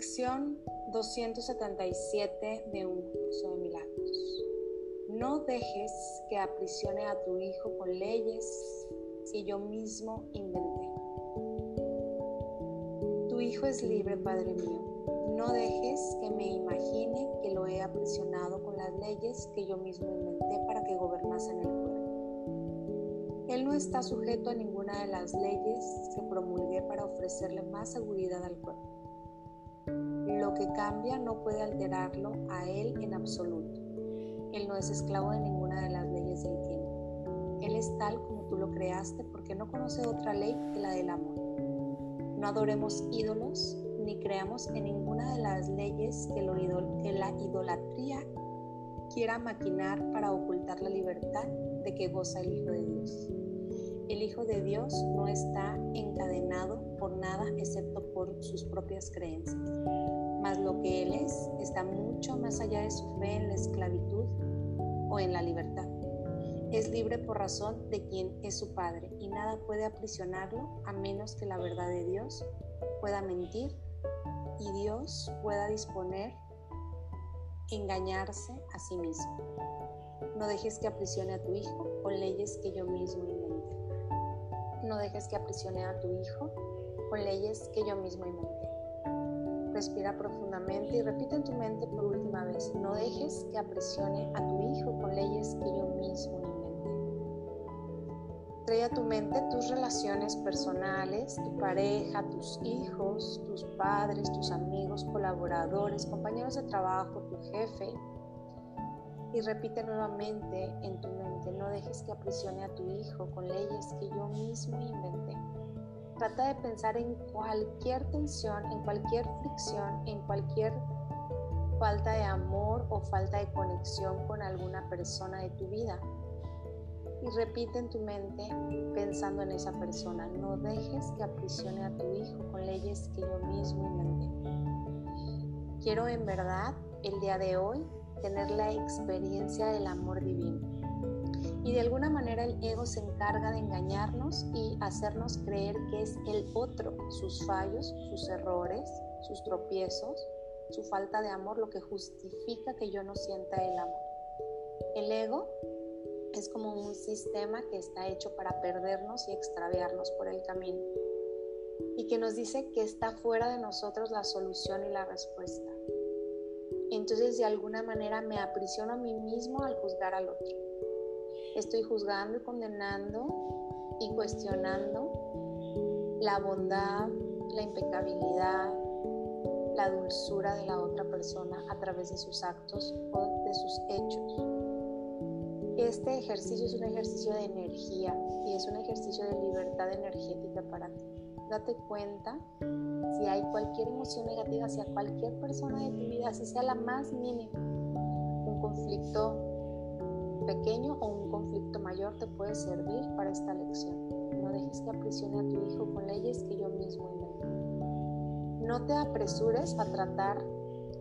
Lección 277 de un curso de milagros. No dejes que aprisione a tu hijo con leyes que yo mismo inventé. Tu hijo es libre, Padre mío. No dejes que me imagine que lo he aprisionado con las leyes que yo mismo inventé para que gobernase en el cuerpo. Él no está sujeto a ninguna de las leyes que promulgué para ofrecerle más seguridad al cuerpo. Lo que cambia no puede alterarlo a él en absoluto. Él no es esclavo de ninguna de las leyes del tiempo. Él es tal como tú lo creaste porque no conoce otra ley que la del amor. No adoremos ídolos ni creamos en ninguna de las leyes que, que la idolatría quiera maquinar para ocultar la libertad de que goza el Hijo de Dios. El Hijo de Dios no está encadenado por nada excepto por sus propias creencias mas lo que Él es está mucho más allá de su fe en la esclavitud o en la libertad. Es libre por razón de quien es su Padre y nada puede aprisionarlo a menos que la verdad de Dios pueda mentir y Dios pueda disponer engañarse a sí mismo. No dejes que aprisione a tu hijo con leyes que yo mismo inventé. No dejes que aprisione a tu hijo con leyes que yo mismo inventé. Respira profundamente y repite en tu mente por última vez, no dejes que apresione a tu hijo con leyes que yo mismo inventé. Trae a tu mente tus relaciones personales, tu pareja, tus hijos, tus padres, tus amigos, colaboradores, compañeros de trabajo, tu jefe. Y repite nuevamente en tu mente, no dejes que aprisione a tu hijo con leyes que yo mismo inventé. Trata de pensar en cualquier tensión, en cualquier fricción, en cualquier falta de amor o falta de conexión con alguna persona de tu vida. Y repite en tu mente pensando en esa persona. No dejes que aprisione a tu hijo con leyes que yo mismo inventé. Quiero en verdad el día de hoy tener la experiencia del amor divino y de alguna manera el ego se encarga de engañarnos y hacernos creer que es el otro, sus fallos, sus errores, sus tropiezos, su falta de amor, lo que justifica que yo no sienta el amor. El ego es como un sistema que está hecho para perdernos y extraviarnos por el camino y que nos dice que está fuera de nosotros la solución y la respuesta. Entonces de alguna manera me aprisiono a mí mismo al juzgar al otro Estoy juzgando y condenando y cuestionando la bondad, la impecabilidad, la dulzura de la otra persona a través de sus actos o de sus hechos. Este ejercicio es un ejercicio de energía y es un ejercicio de libertad energética para ti. Date cuenta si hay cualquier emoción negativa hacia cualquier persona de tu vida, si sea la más mínima, un conflicto pequeño o un conflicto mayor te puede servir para esta lección. No dejes que aprisione a tu hijo con leyes que yo mismo inventé. No te apresures a tratar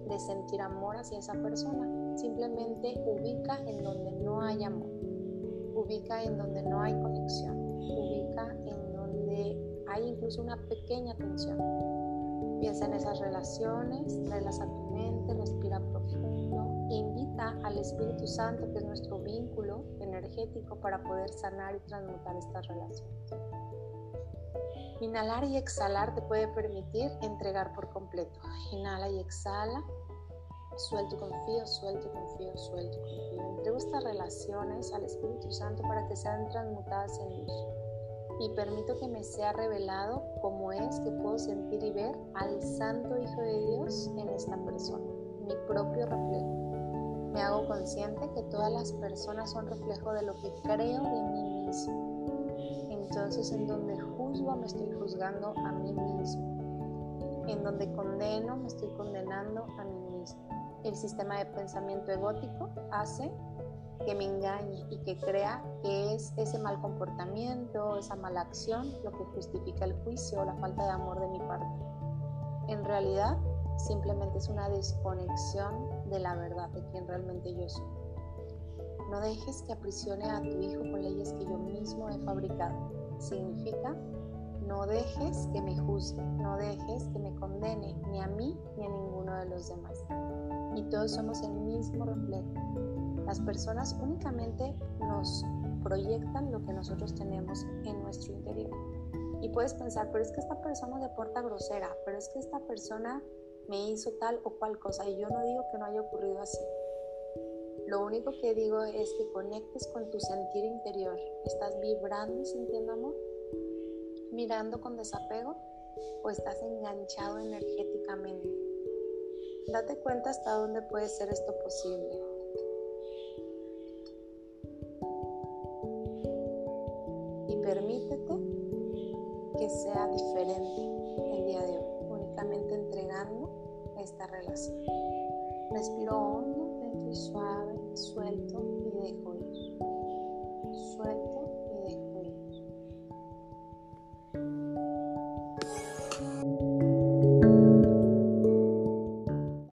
de sentir amor hacia esa persona. Simplemente ubica en donde no hay amor. Ubica en donde no hay conexión. Ubica en donde hay incluso una pequeña tensión. Piensa en esas relaciones, tráelas a tu mente, respira profundo invita al Espíritu Santo, que es nuestro vínculo energético, para poder sanar y transmutar estas relaciones. Inhalar y exhalar te puede permitir entregar por completo. Inhala y exhala. Suelto confío, suelto confío, suelto y confío. Entrego estas relaciones al Espíritu Santo para que sean transmutadas en luz. Y permito que me sea revelado cómo es que puedo sentir y ver al Santo Hijo de Dios en esta persona, mi propio reflejo me hago consciente que todas las personas son reflejo de lo que creo de mí mismo. Entonces en donde juzgo me estoy juzgando a mí mismo. En donde condeno me estoy condenando a mí mismo. El sistema de pensamiento egótico hace que me engañe y que crea que es ese mal comportamiento, esa mala acción lo que justifica el juicio o la falta de amor de mi parte. En realidad, simplemente es una desconexión de la verdad de quien realmente yo soy. No dejes que aprisione a tu hijo con leyes que yo mismo he fabricado. Significa, No dejes que me juzgue, no dejes que me condene, ni a mí ni a ninguno de los demás. Y todos somos el mismo reflejo. Las personas únicamente nos proyectan lo que nosotros tenemos en nuestro interior. Y puedes pensar, pero es que esta persona de porta grosera, pero es que esta persona me hizo tal o cual cosa y yo no digo que no haya ocurrido así. Lo único que digo es que conectes con tu sentir interior. ¿Estás vibrando y sintiendo amor? ¿Mirando con desapego? ¿O estás enganchado energéticamente? Date cuenta hasta dónde puede ser esto posible. Sea diferente el día de hoy, únicamente entregando esta relación. Respiro hondo, lento y suave, suelto